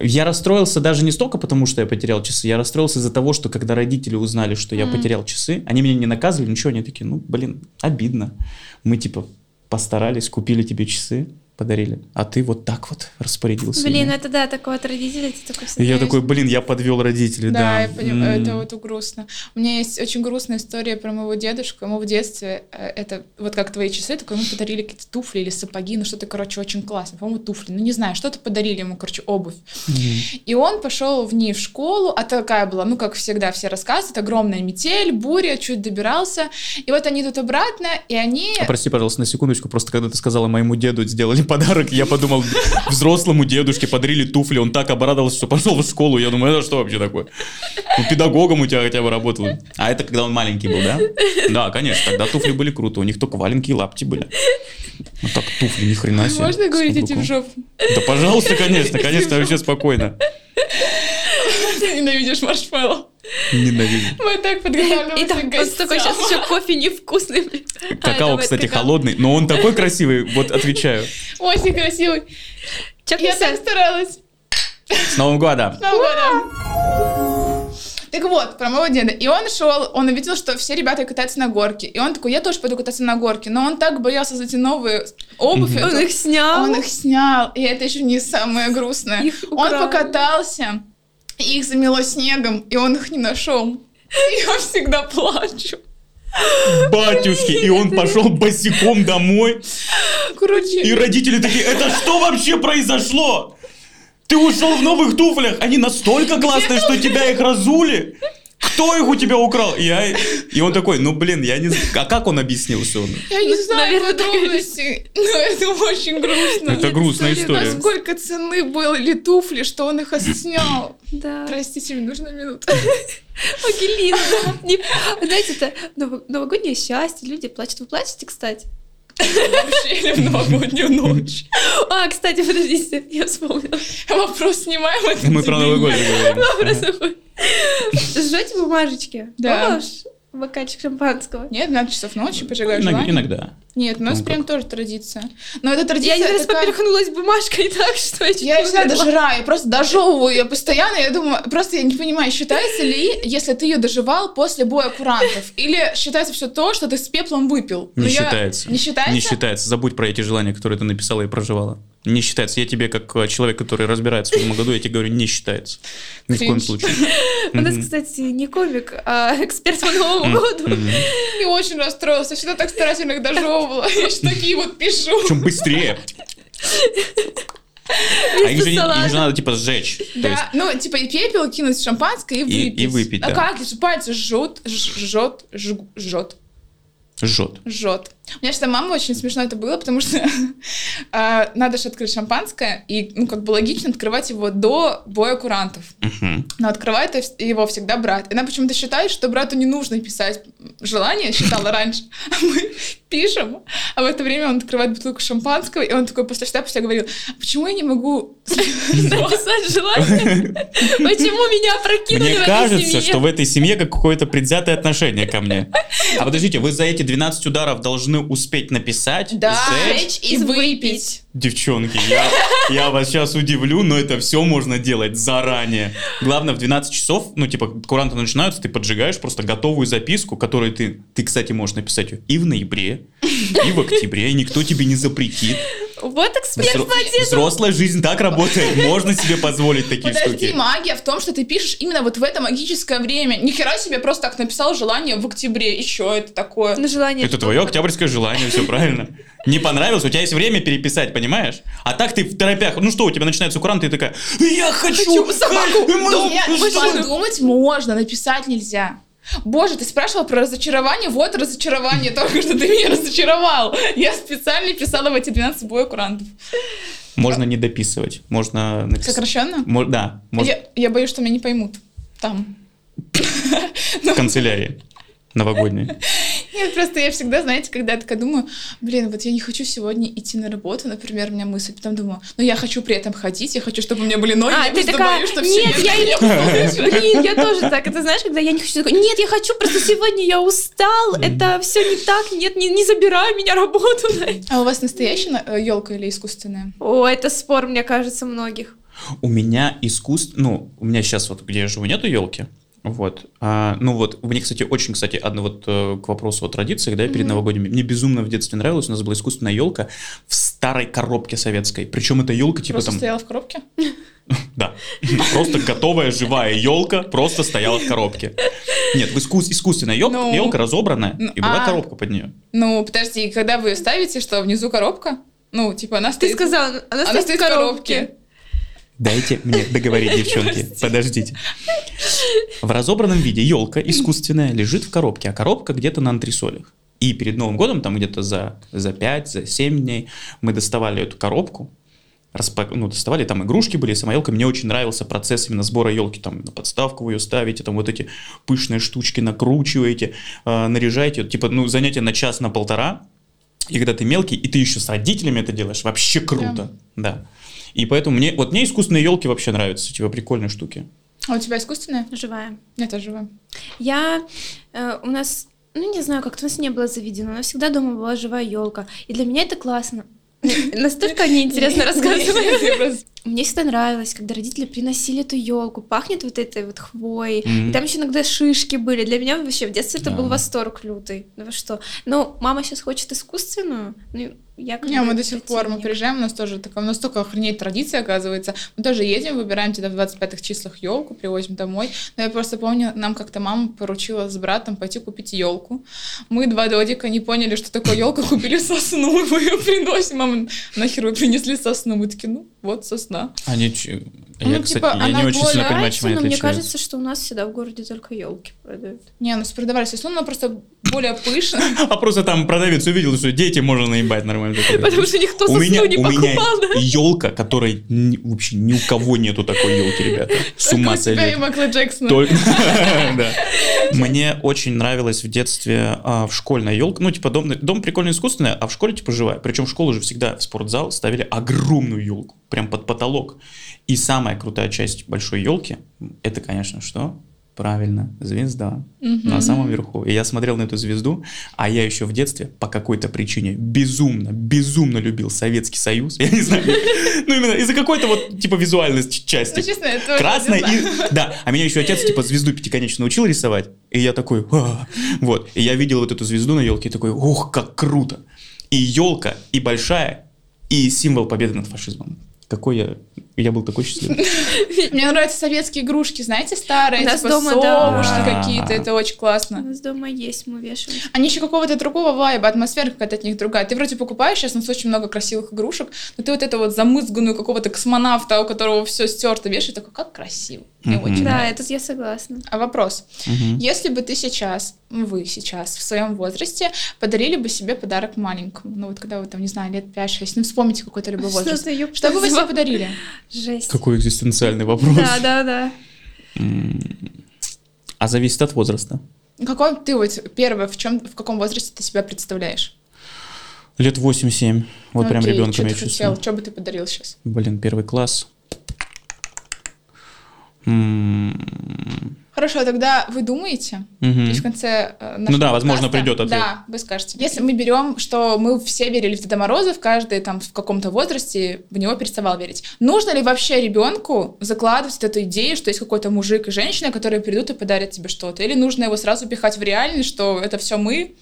Я расстроился даже не столько потому, что я потерял часы, я расстроился из-за того, что когда родители узнали, что я потерял часы, они меня не наказывали, ничего, они такие, ну, блин, обидно. Мы, типа, постарались, купили тебе часы, подарили. А ты вот так вот распорядился. Блин, ими. это да, такое от родителей, ты такой я такой, блин, я подвел родителей, да. Да, я понимаю, М. это вот грустно. У меня есть очень грустная история про моего дедушку. Ему в детстве, э, это вот как твои часы, только ему подарили какие-то туфли или сапоги, ну что-то, короче, очень классно. По-моему, туфли, ну не знаю, что-то подарили ему, короче, обувь. Мгм. И он пошел в ней в школу, а такая была, ну, как всегда все рассказывают, огромная метель, буря, чуть добирался. И вот они тут обратно, и они... А прости, пожалуйста, на секундочку, просто когда ты сказала моему деду сделали подарок, я подумал, взрослому дедушке подарили туфли, он так обрадовался, что пошел в школу, я думаю, это что вообще такое? Ну, педагогом у тебя хотя бы работал. А это когда он маленький был, да? Да, конечно, тогда туфли были круто, у них только валенки и лапти были. Ну так туфли, ни хрена себе. Можно говорить этим жопу? Да пожалуйста, конечно, конечно, вообще спокойно. Ты ненавидишь маршмеллоу. Ненавижу. Мы так И подготавливаемся там к он такой, сейчас гостям. еще кофе невкусный. А, Какао, кстати, какао. холодный, но он такой красивый, вот отвечаю. Очень красивый. Я так старалась. С Новым годом! С Новым годом. Так вот, про моего деда. И он шел, он увидел, что все ребята катаются на горке. И он такой, я тоже пойду кататься на горке. Но он так боялся за эти новые обувь. Он их снял. Он их снял. И это еще не самое грустное. Их он покатался, и их замело снегом, и он их не нашел. Я всегда плачу. Батюшки, и он пошел босиком домой. Короче, И родители такие, это что вообще произошло? Ты ушел в новых туфлях, они настолько классные, что тебя их разули. Кто их у тебя украл? И, я, и он такой, ну блин, я не знаю. А как он объяснил, он? я не знаю Наверное, так и подробностей, но это очень грустно. Это грустная история. Насколько цены были туфли, что он их снял. Да. Простите, мне нужна минута. [laughs] Ангелина. Знаете, это ново- новогоднее счастье, люди плачут. Вы плачете, кстати? Вообще или в новогоднюю ночь. А, кстати, подождите, я вспомнила. Вопрос снимаем. это Мы про Новый год говорим. Вы Сжете бумажечки? Да. Помнишь? Бокальчик шампанского. Нет, 12 часов ночи поджигаю Иногда. желание. иногда. Нет, у нас Ну, прям как? тоже традиция. Но это Я традиция один раз такая- поперхнулась бумажкой [laughs] так, что я чуть Я не всегда дожираю, я просто дожевываю ее постоянно. Я думаю, просто я не понимаю, считается ли, если ты ее доживал после боя курантов, или считается все то, что ты с пеплом выпил. Не Но я- считается. Не считается? Не считается. Забудь про эти желания, которые ты написала и проживала. Не считается. Я тебе, как э, человек, который разбирается в этом году, я тебе говорю, не считается. Ни в коем случае. У нас, кстати, не комик, а эксперт по Новому году. И очень расстроилась. Я всегда так старательно их дожевывала. Я еще такие вот пишу. Причем быстрее. А их же, их же надо типа сжечь. То есть Да, ну, типа и пепел кинуть в шампанское и И- выпить. и выпить, А да. как? Пальцы жжет, ж- жжет, жжет, жжет. жжет. У меня что мама очень смешно это было, потому что [laughs] а, надо же открыть шампанское, и, ну, как бы логично открывать его до боя курантов. Мгм. Но открывает его всегда брат. И она почему-то считает, что брату не нужно писать желание, считала раньше. [laughs] А мы пишем, а в это время он открывает бутылку шампанского, и он такой после штаба говорил, «А почему я не могу... [laughs] Написать желание. Почему меня прокинули Мне кажется, что в этой семье как какое-то предвзятое отношение ко мне. А подождите, вы за эти 12 ударов должны успеть написать, Да, сжечь? и выпить. Девчонки, я, я вас сейчас удивлю, но это все можно делать заранее. Главное, в 12 часов, ну, типа, куранты начинаются, ты поджигаешь просто готовую записку, которую ты, ты, кстати, можешь написать ее и в ноябре, и в октябре, и никто тебе не запретит. Вот эксперт Взро-. Взрослая жизнь так работает, [laughs] можно себе позволить такие Подожди, штуки. магия в том, что ты пишешь именно вот в это магическое время. Ни хера себе просто так написал желание в октябре. Еще это такое. На желание. Это твое октябрьское желание, все правильно. [laughs] Не понравилось, у тебя есть время переписать, понимаешь? А так ты в торопях, ну что, у тебя начинается курант, ты такая, я хочу, Хочу собаку, Нет, подумать можно, написать нельзя. Боже, ты спрашивал про разочарование? Вот разочарование, [laughs] только что ты меня разочаровал. Я специально писала в эти 12 боя курантов. Можно не дописывать, можно написать. Сокращенно? Мо- Да, я боюсь, что меня не поймут. Там. в канцелярии новогодней. Нет, просто я всегда, знаете, когда я такая думаю, блин, вот я не хочу сегодня идти на работу, например, у меня мысль, потом думаю, но я хочу при этом ходить, я хочу, чтобы у меня были ноги, А, я ты просто такая, боюсь, что нет, все я послушают». [laughs] Блин, я тоже так. Это знаешь, когда я не хочу такой, нет, я хочу, просто сегодня я устал, это все не так, нет, не, не забирай меня работу. А у вас настоящая елка или искусственная? О, это спор, мне кажется, многих. У меня искусство, ну, у меня сейчас вот, где я живу, нету елки. Вот. А, ну вот, мне, кстати, очень, кстати, одно вот э, к вопросу о традициях, да, перед Мгм. новогодними. Мне безумно в детстве нравилось, у нас была искусственная елка в старой коробке советской. Причем эта елка типа Просто там... стояла в коробке? [laughs] Да. Просто готовая живая елка просто стояла в коробке. Нет, в искус- искусственная елка, Ну. елка разобранная, Ну, и была а. коробка под нее. Ну, подожди, когда вы ее ставите, что внизу коробка? Ну, типа она Ты стоит... сказала, она, Она стоит в коробке. Дайте мне договорить, [laughs] девчонки. Подождите. В разобранном виде елка искусственная лежит в коробке, а коробка где-то на антресолях. И перед Новым годом, там где-то за, за 5, за 7 дней, мы доставали эту коробку, распак... ну, доставали, там игрушки были, сама елка. Мне очень нравился процесс именно сбора елки. Там на подставку вы ее ставите, там вот эти пышные штучки накручиваете, э, наряжаете. Типа, ну, занятие на час, на полтора. И когда ты мелкий, и ты еще с родителями это делаешь, вообще круто. Да. И поэтому мне, вот мне искусственные елки вообще нравятся, типа прикольные штуки. А у тебя искусственная? Живая. Нет, это живая. Я... э, у нас... Ну, не знаю, как-то у нас не было заведено, но всегда дома была живая елка. И для меня это классно. Настолько неинтересно рассказывать. Мне всегда нравилось, когда родители приносили эту елку, пахнет вот этой вот хвоей. Мгм. И там еще иногда шишки были. Для меня вообще в детстве это Да. был восторг лютый. Ну что? Ну, мама сейчас хочет искусственную. Ну, я Не, мы до сих пор, мы приезжаем, у нас тоже такая, у нас столько охренеть традиция, оказывается. Мы тоже едем, выбираем где-то в 25-х числах елку, привозим домой. Но я просто помню, нам как-то мама поручила с братом пойти купить елку. Мы два додика не поняли, что такое елка, [laughs] купили сосну, мы ее приносим. Мама, нахер вы принесли сосну? Мы такие, ну, вот сосна. Они, ч- Ну, я, типа, кстати, я она не очень сильно более понимаю, чем они но мне кажется, что у нас всегда в городе только елки продают. Не, у нас продавали сосну, но просто более пышная. [laughs] А просто там продавец увидел, что дети можно наебать нормально. [laughs] Потому что никто сосну не у меня покупал, да? елка, которой вообще ни у кого нету такой елки, ребята. [laughs] С Только ума у тебя и. Майкла Джексона. Только-. Мне очень нравилось в детстве а, в школьная елка. Ну, типа, дом, дом прикольно искусственная, а в школе, типа, живая. Причем в школу же всегда в спортзал ставили огромную елку, прям под потолок. И самая крутая часть большой елки, это, конечно, что? Правильно, звезда на самом верху. И я смотрел на эту звезду, а я еще в детстве по какой-то причине безумно, безумно любил Советский Союз. Я не знаю, ну именно из-за какой-то вот типа визуальной части. Ну, честно, Красная и... Да, а меня еще отец типа звезду пятиконечную научил рисовать. И я такой, «А». вот. И я видел вот эту звезду на елке и такой, ух, как круто. И елка, и большая, и символ победы над фашизмом. Какой я... Я был такой счастливый. [laughs] Мне нравятся советские игрушки, знаете, старые, У нас типа дома, да. совушки Да. какие-то, это очень У классно. нас дома есть, мы вешаем. Они еще какого-то другого вайба, атмосфера какая-то от них другая. Ты вроде покупаешь, сейчас у нас очень много красивых игрушек, но ты вот это вот замызганную какого-то космонавта, у которого все стерто, вешаешь, такой, как красиво. Мне очень Да, нравится. это я согласна. А вопрос. Если бы ты сейчас, вы сейчас в своем возрасте подарили бы себе подарок маленькому, ну вот когда вы там, не знаю, лет 5-6, ну вспомните какой-то любой возраст. Что бы вы себе твою подарили? Жесть. Какой экзистенциальный вопрос. Да, да, да. М, А зависит от возраста. Какой ты вот первое, в чем, в каком возрасте ты себя представляешь? Лет 8-7. Вот прям Окей, ребенком я чувствую. Что бы ты подарил сейчас? Блин, первый класс. М, Хорошо, тогда вы думаете, мгм. и в конце э, Ну да, возможно, подкаста- придет ответ. Да, вы скажете. Если мы берем, что мы все верили в Деда Мороза, в каждый там в каком-то возрасте в него переставал верить. Нужно ли вообще ребенку закладывать вот эту идею, что есть какой-то мужик и женщина, которые придут и подарят тебе что-то? Или нужно его сразу пихать в реальность, что это все мы,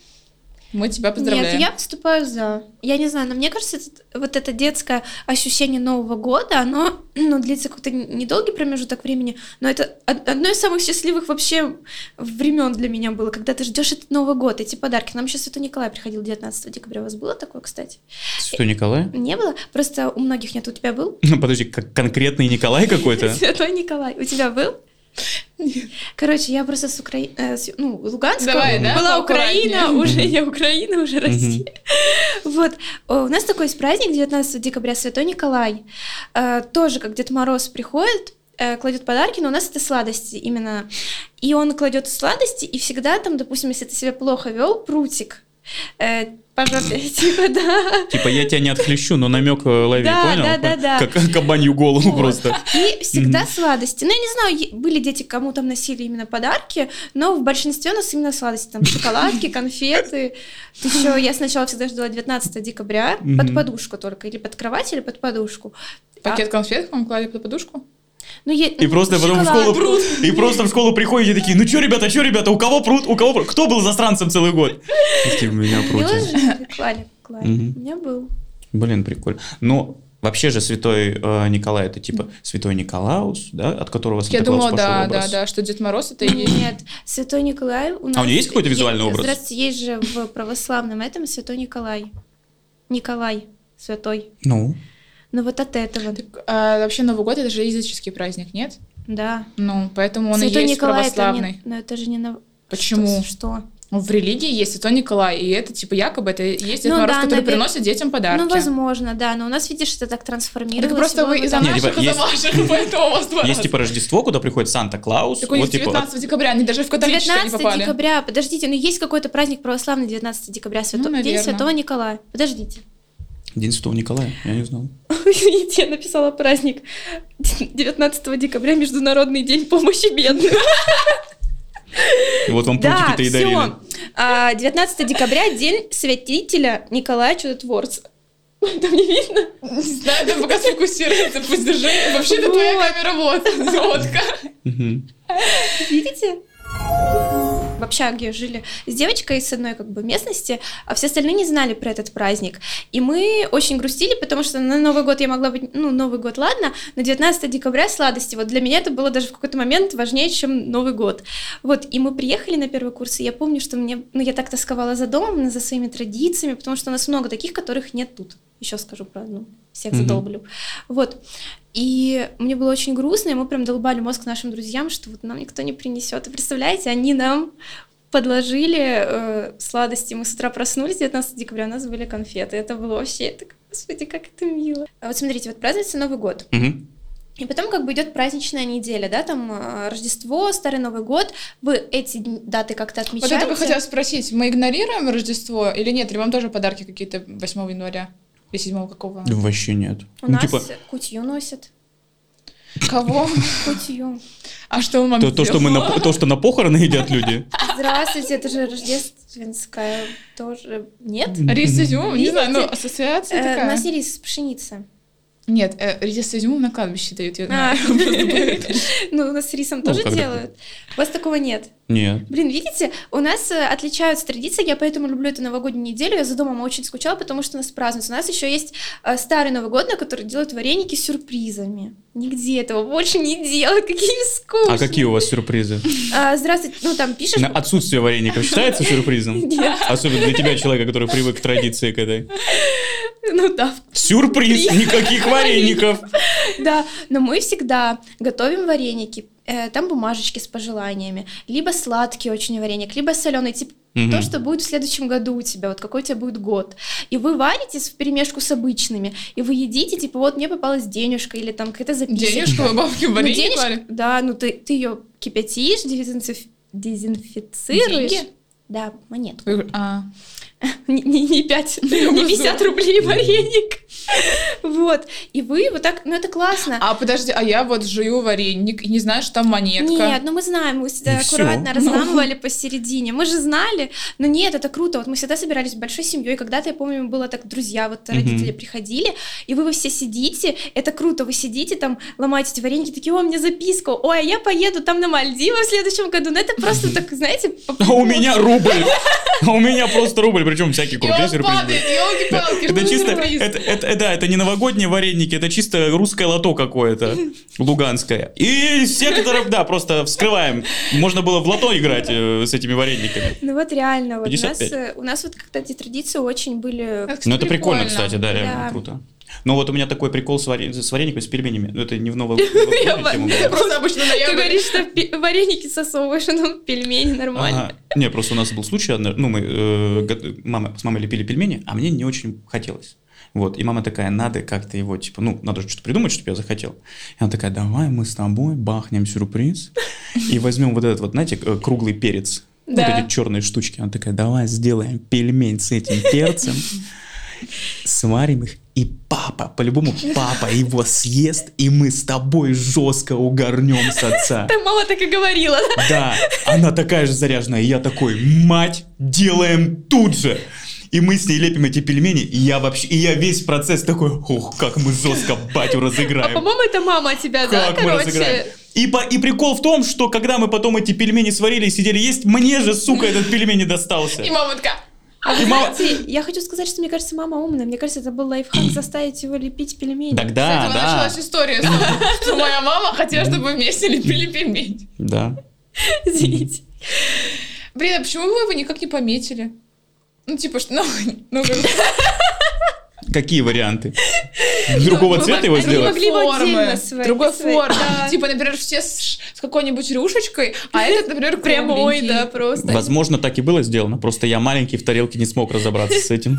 мы тебя поздравляем? Нет, я выступаю за. Я не знаю, но мне кажется, вот это детское ощущение Нового года, оно [clears throat] ну, длится какой-то недолгий промежуток времени, но это од- одно из самых счастливых вообще времен для меня было, когда ты ждешь этот Новый год, эти подарки. Нам сейчас Святой Николай приходил 19 декабря. У вас было такое, кстати? Святой Николай? Не было? Просто у многих нет. У тебя был? Ну, [laughs] подожди, как конкретный Николай какой-то? [laughs] Святой Николай. У тебя был? Короче, я просто с Украины, ну, Луганска, Давай, да, была. Украина, уже не Украина, уже Россия. Вот, О, у нас такой есть праздник 19 декабря, Святой Николай. Э, Тоже, как Дед Мороз приходит, э, кладет подарки, но у нас это сладости именно. И он кладет сладости, и всегда там, допустим, если ты себя плохо вел, прутик, э, по жопе, [laughs] типа, да. Типа я тебя не отхлещу, но намек э, лови, Да, понял? да, да, да. Как кабанью голову Вот. просто. И всегда сладости. Ну, я не знаю, были дети, кому там носили именно подарки, но в большинстве у нас именно сладости. Там шоколадки, [laughs] конфеты. Еще я сначала всегда ждала 19 декабря под подушку только. Или под кровать, или под подушку. Пакет конфет вам клали под подушку? Ну, е- И ну, просто потом в шоколад. школу и просто в школу приходите такие, ну что, ребята, что, ребята, у кого пруд, у кого пруд? Кто был засранцем целый год? У меня же? [laughs] Клали, клали. У меня был. Блин, прикольно. Но вообще же святой э, Николай это типа святой Николаус, да, от которого Я Санта-Клаус думала, да, образ. да, да, что Дед Мороз это и есть. Нет, Святой Николай у нас... А у него есть какой-то визуальный образ? Здравствуйте, есть же в православном этом Святой Николай. Николай Святой. Ну, Ну вот от этого, Так, а, вообще Новый год это же языческий праздник, нет? да. Ну, поэтому он Святой и есть Николай это православный. не... Но это же не на... Почему? Что? что? Ну, В религии есть Святой Николай, и это типа якобы это и есть Дед Ну Мороз, да, который навер- приносит детям подарки. Ну, возможно, да, но у нас, видишь, это так трансформировалось. Так просто вы из-за наших, типа, из-за есть- ваших, [laughs] поэтому у вас два есть типа Рождество, куда приходит Санта-Клаус. Так у них вот типа 19 декабря, они даже в католическое не 19 попали. декабря, подождите, ну есть какой-то праздник православный 19 декабря. Ну, День. Святого Николая. Подождите. День Святого Николая, я не знал. [laughs] Извините, я написала праздник 19 декабря, Международный день помощи бедным. Вот вам Да, пультики-то и дарили. все. 19 декабря, день святителя Николая Чудотворца. Там не видно? Не знаю, да пока сфокусируется, пусть держи. Вообще-то твоя камера вот. [laughs] Мгм. Видите? В общаге жили с девочкой с одной как бы местности, а все остальные не знали про этот праздник. И мы очень грустили, потому что на Новый год я могла быть, ну, Новый год, ладно, но 19 декабря сладости. Вот для меня это было даже в какой-то момент важнее, чем Новый год. Вот, и мы приехали на первый курс, и я помню, что мне, ну, я так тосковала за домом, за своими традициями, потому что у нас много таких, которых нет тут. Еще скажу про одну. Всех задолблю. Вот. И мне было очень грустно, и мы прям долбали мозг нашим друзьям, что вот нам никто не принесет. И представляете, они нам подложили э, сладости. Мы с утра проснулись 19 декабря, у нас были конфеты. Это было вообще, это, господи, как это мило. А вот смотрите, вот празднуется Новый год. Мгм. И потом как бы идет праздничная неделя, да, там э, Рождество, Старый Новый год. Вы эти даты как-то Вот отмечаете? я только хотела спросить, мы игнорируем Рождество или нет? Или вам тоже подарки какие-то 8 января? Или 7 какого? Да Вообще нет. У Ну, нас типа, кутью носят. Кого? Кутью. А что мама то, то, что мы на, то, что на похороны едят люди. Здравствуйте, это же рождественская тоже. Нет? Рис с изюмом? Не знаю, ну, Видите? ассоциация Э, у такая. нас не рис, пшеница. Нет, э, рис с изюмом на кладбище дают, я А. [laughs] знаю. [laughs] Ну, у нас с рисом тоже делают. У вас такого нет. Нет. Блин, видите, у нас э, отличаются традиции, я поэтому люблю эту новогоднюю неделю. Я за домом очень скучала, потому что у нас празднуется. У нас еще есть э, старый Новый год, на который делают вареники с сюрпризами. Нигде этого больше не делают. [laughs] Какие скучные. А какие у вас сюрпризы? А, здравствуйте, ну там пишешь... Отсутствие вареников считается сюрпризом? Особенно для тебя, человека, который привык к традиции к этой. Ну да, Сюрприз! Никаких вареников! [laughs] Да, но мы всегда готовим вареники. э, Там бумажечки с пожеланиями. Либо сладкий очень вареник, либо соленый. Типа то, что будет в следующем году у тебя, вот какой у тебя будет год. И вы варите в перемешку с обычными, и вы едите, типа, вот мне попалась денежка или там какая-то записка. Денежку вы бабки Ну, варенье денежка- клали? Да, ну ты, ты ее кипятишь, дезинфи- дезинфицируешь. Деньги? Да, монетку. А, [laughs] Не, не, не 5, [laughs] не просто- 50 рублей вареник. [laughs] Вот. И вы вот так, ну это классно. а подожди, а я вот жую вареник и не знаю, что там монетка. Нет, ну мы знаем, мы всегда И всё. аккуратно разламывали посередине. Мы же знали, но нет, это круто. Вот мы всегда собирались большой семьей. Когда-то, я помню, было так, друзья, вот родители приходили, и вы, вы все сидите, это круто, вы сидите там, ломаете эти вареники, такие, о, мне записка, ой, а я поеду там на Мальдивы в следующем году. Ну это просто так, знаете, А у меня рубль! А у меня просто рубль, причем всякие крутые сюрпризы. елки-палки, Это чисто, это, это, да, это не новогодние вареники, это чисто русское лото какое-то, луганское. И секторов, да, просто вскрываем. Можно было в лото играть э, с этими варениками. Ну вот реально, вот у нас, 55. э, у нас вот как-то эти традиции очень были... Ну, это прикольно, кстати, да, реально круто. Но вот у меня такой прикол с, варе- с варениками, с пельменями. Ну, это не в [laughs] было. просто обычно Ты говоришь, что вареники сосовываешь, ну пельмени нормально. Не, просто у нас был случай, ну, мы э, мама, с мамой лепили пельмени, а мне не очень хотелось. Вот, и мама такая, надо как-то его, типа, ну, надо же что-то придумать, чтобы я захотел. И она такая, давай мы с тобой бахнем сюрприз и возьмем вот этот вот, знаете, э, круглый перец. Вот эти черные штучки. Она такая, давай сделаем пельмень с этим перцем, сварим их, и папа, по-любому папа его съест, и мы с тобой жестко угорнем с отца. Там мама так и говорила. Да, она такая же заряженная, и я такой, мать, делаем тут же. И мы с ней лепим эти пельмени, и я вообще, и я весь процесс такой, ух, как мы жестко батю А разыграем. по-моему, это мама тебя, да, Как мы разыграем. короче. И, по- и прикол в том, что когда мы потом эти пельмени сварили и сидели есть, мне же, сука, этот пельмень не достался. И мама такая, А вы мама- знаете, я хочу сказать, что мне кажется, мама умная. Мне кажется, это был лайфхак заставить его лепить пельмени. Так С да, началась история, что моя мама хотела, чтобы мы вместе лепили пельмени. Да. Извините. Блин, а почему вы его никак не пометили? Ну, типа, что, ну, ну, Какие варианты? [laughs] Другого Ну, цвета его они сделать? могли бы формы, отдельно свои- другой свои- формы. да. [laughs] Типа, например, все с, с какой-нибудь рюшечкой, а этот, например, [laughs] Прямой, да, просто. Возможно, так и было сделано. Просто я маленький в тарелке не смог разобраться с этим.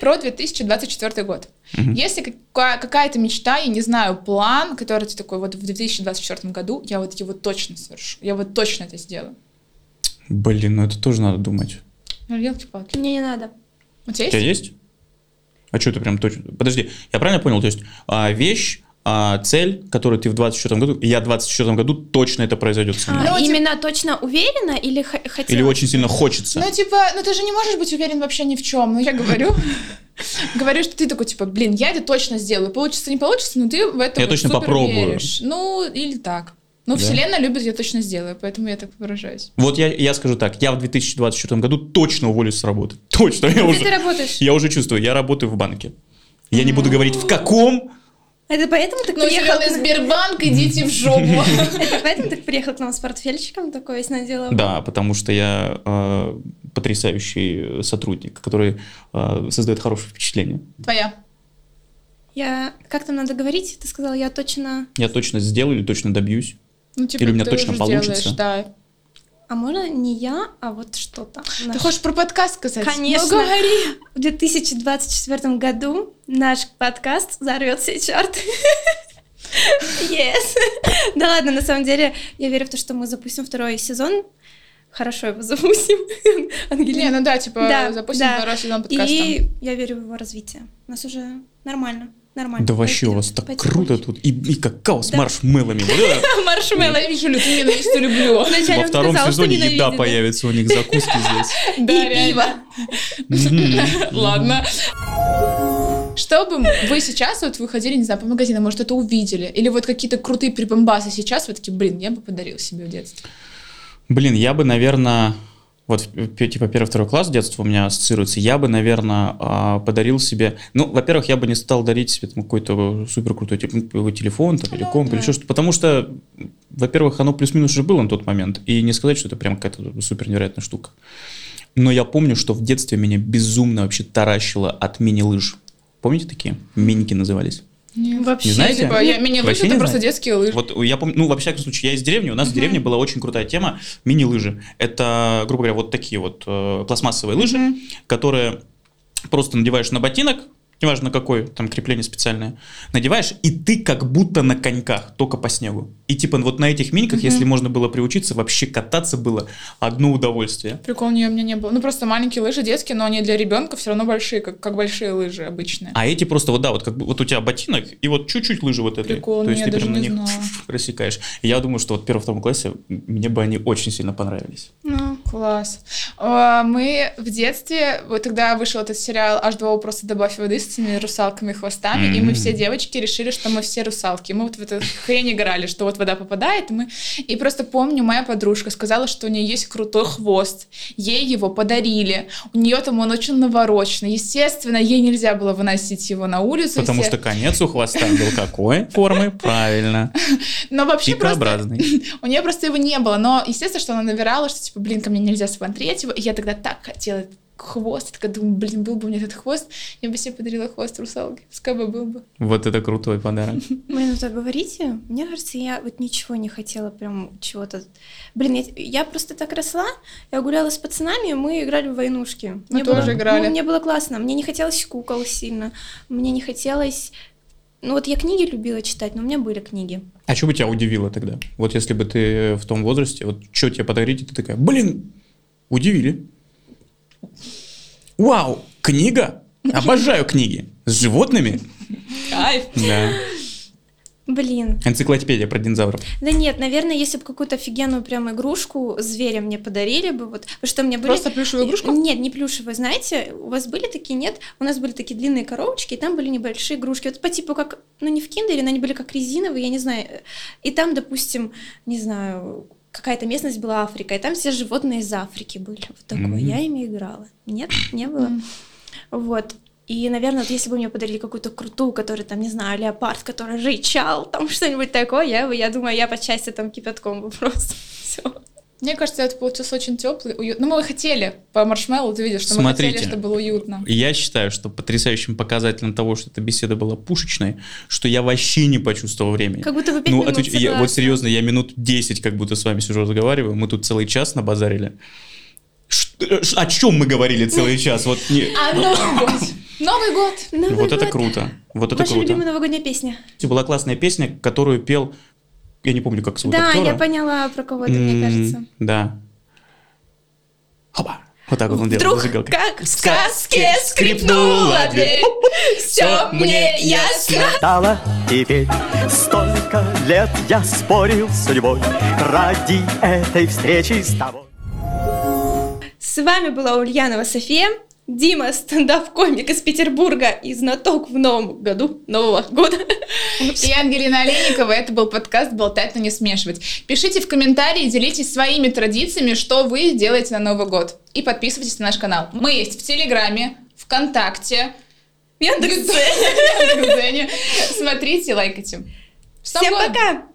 Про 2024 год. Мгм. Если какая- какая-то мечта, я не знаю, план, который ты такой, вот в 2024 году я вот его точно совершу, я вот точно это сделаю. Блин, ну это тоже надо думать. Ну, елки-палки. Мне не надо. У тебя У тебя есть? А что ты прям точно... Подожди, я правильно понял? То есть а, вещь, а, цель, которую ты в 24 году... и Я в 24 году точно это произойдет со мной. А, Ну, типа- именно точно уверена или х- хотела? Или очень сильно хочется. Ну, типа, ну ты же не можешь быть уверен вообще ни в чем. Ну, я говорю, [laughs] говорю, что ты такой, типа, блин, я это точно сделаю. Получится, не получится, но ты в это Я точно попробую. Ну, или так. Ну, Да. вселенная любит, я точно сделаю, поэтому я так выражаюсь. Вот я, я скажу так, я в 2024 году точно уволюсь с работы. Точно, я уже, ты работаешь? я уже чувствую, я работаю в банке. Я не буду говорить в каком, Это поэтому ты Ну, приехал? зеленый Сбербанк, идите в жопу. [laughs] Это поэтому ты приехал к нам с портфельчиком такой весь надела? Да, потому что я э, потрясающий сотрудник, который э, создает хорошее впечатление. Твоя. Я... Как там надо говорить? Ты сказала, я точно... Я точно сделаю или точно добьюсь. Ну, типа, Или у меня ты точно уже получится? делаешь, да. А можно не я, а вот что-то? Ты Наш- хочешь про подкаст сказать? Конечно. Ну, говори. В 2024 году наш подкаст взорвет все чарты. Yes. Да ладно, на самом деле, я верю в то, что мы запустим второй сезон. Хорошо его запустим. Не, Ангелина. ну да, типа, Да, запустим да. второй сезон подкаста. И я верю в его развитие. У нас уже нормально. Нормально. Да вообще у вас так круто тут. И, и какао с маршмеллами. Вот это. [laughs] Маршмелло. Ненавижу Лю, ты ненависть люблю. Во втором сезоне еда появится у них, закуски здесь. [laughs] И пиво. [laughs] Ладно. Что бы вы сейчас, вот вы ходили, не знаю, по магазинам, может, это увидели? Или вот какие-то крутые прибамбасы сейчас, вы такие, блин, я бы подарил себе в детстве. Блин, я бы, наверное, вот типа первый-второй класс детства у меня ассоциируется, я бы, наверное, подарил себе, ну, во-первых, я бы не стал дарить себе какой-то супер крутой телефон там, или Ну, комп, или что-то, потому что, во-первых, оно плюс-минус уже было на тот момент, и не сказать, что это прям какая-то супер невероятная штука. Но я помню, что в детстве меня безумно вообще таращило от мини-лыж. Помните такие? Миники назывались. Вообще. Не знаете? Типа, я, мини-лыжи Вообще это не просто знаете? детские лыжи. Вот я помню, ну, во всяком случае, я из деревни, у нас в деревне была очень крутая тема мини-лыжи. Это, грубо говоря, вот такие вот э, пластмассовые лыжи, Мгм. которые просто надеваешь на ботинок, неважно какое, там крепление специальное, надеваешь, и ты как будто на коньках, только по снегу. И типа вот на этих миниках, если можно было приучиться, вообще кататься было одно удовольствие. Прикол, не, у меня не было. Ну, просто маленькие лыжи детские, но они для ребенка все равно большие, как, как большие лыжи обычные. А эти просто вот, да, вот как бы вот у тебя ботинок, и вот чуть-чуть лыжи вот этой. Прикол, То есть я ты даже прям на них знала. [laughs] рассекаешь. И я думаю, что вот в первом-втором классе мне бы они очень сильно понравились. Ну, Класс. А, Мы в детстве, вот тогда вышел этот сериал H2O просто добавь воды с этими русалками хвостами, и мы все девочки решили, что мы все русалки. Мы вот в эту хрень играли, что вот вода попадает, и мы... И просто помню, моя подружка сказала, что у нее есть крутой хвост. Ей его подарили. У нее там он очень навороченный. Естественно, ей нельзя было выносить его на улицу. Потому все- что конец у хвоста был какой формы? Правильно. [laughs] Но вообще просто... [laughs] У нее просто его не было, но естественно, что она наверяла, что типа, блин, ко мне нельзя смотреть его, и я тогда так хотела хвост, я такая думаю, блин, был бы у меня этот хвост, я бы себе подарила хвост русалки, пускай бы был бы. Вот это крутой подарок. [laughs] Блин, ну так говорите. Мне кажется, я вот ничего не хотела прям чего-то. Блин, я, я просто так росла, я гуляла с пацанами, мы играли в войнушки. Мы Мне тоже было, играли. ну, мне было классно. Мне не хотелось кукол сильно. Мне не хотелось... Ну вот я книги любила читать, но у меня были книги. А что бы тебя удивило тогда? Вот если бы ты в том возрасте, вот что тебе подарить, и ты такая, блин, удивили. Вау, книга? Обожаю книги. С животными? Кайф! Да. Блин. Энциклопедия про динозавров. Да нет, наверное, если бы какую-то офигенную прям игрушку зверя мне подарили бы, вот, потому что у меня были... Просто плюшевую игрушку? Нет, не плюшевые, знаете, у вас были такие, нет? У нас были такие длинные коробочки, и там были небольшие игрушки, вот по типу как, ну не в киндере, но они были как резиновые, я не знаю. И там, допустим, не знаю, какая-то местность была Африка, и там все животные из Африки были. Вот такое. Мгм. Я ими играла. Нет, не было. Вот. И, наверное, вот если бы мне подарили какую-то крутую, который там, не знаю, леопард, который рычал, там что-нибудь такое, я, бы- я думаю, я по части там кипятком бы [laughs] просто. Мне кажется, это получился очень теплый, уютный. Ну, мы хотели по маршмеллоу, ты видишь, что мы Смотрите. хотели, чтобы было уютно. Я считаю, что потрясающим показателем того, что эта беседа была пушечной, что я вообще не почувствовал времени. Как будто бы пять Ну, минут, отвеч- я- вот серьезно, я минут 10 как будто с вами сижу разговариваю, мы тут целый час набазарили. Ш- О чем мы говорили целый час? Вот, не- А Новый год! Новый год! Новый вот это год. круто. Вот это Ваша круто. любимая новогодняя песня? Была классная песня, которую пел, я не помню, как зовут да, актера. я поняла, про кого это, мне М, кажется. Да. Хоба. Вот так вот он делал Вдруг, зажигалкой. как в сказке, скрипнула дверь. Все мне ясно. Стало теперь столько лет я спорил с судьбой ради этой встречи с тобой. С вами была Ульянова София, Дима, стендап-комик из Петербурга и знаток в новом году, Нового года. И Ангелина Олейникова. Это был подкаст «Болтать, но не смешивать». Пишите в комментарии, делитесь своими традициями, что вы делаете на Новый год. И подписывайтесь на наш канал. Мы есть в Телеграме, ВКонтакте, Яндекс. Яндекс.Дзене. Смотрите, лайкайте. Всем пока!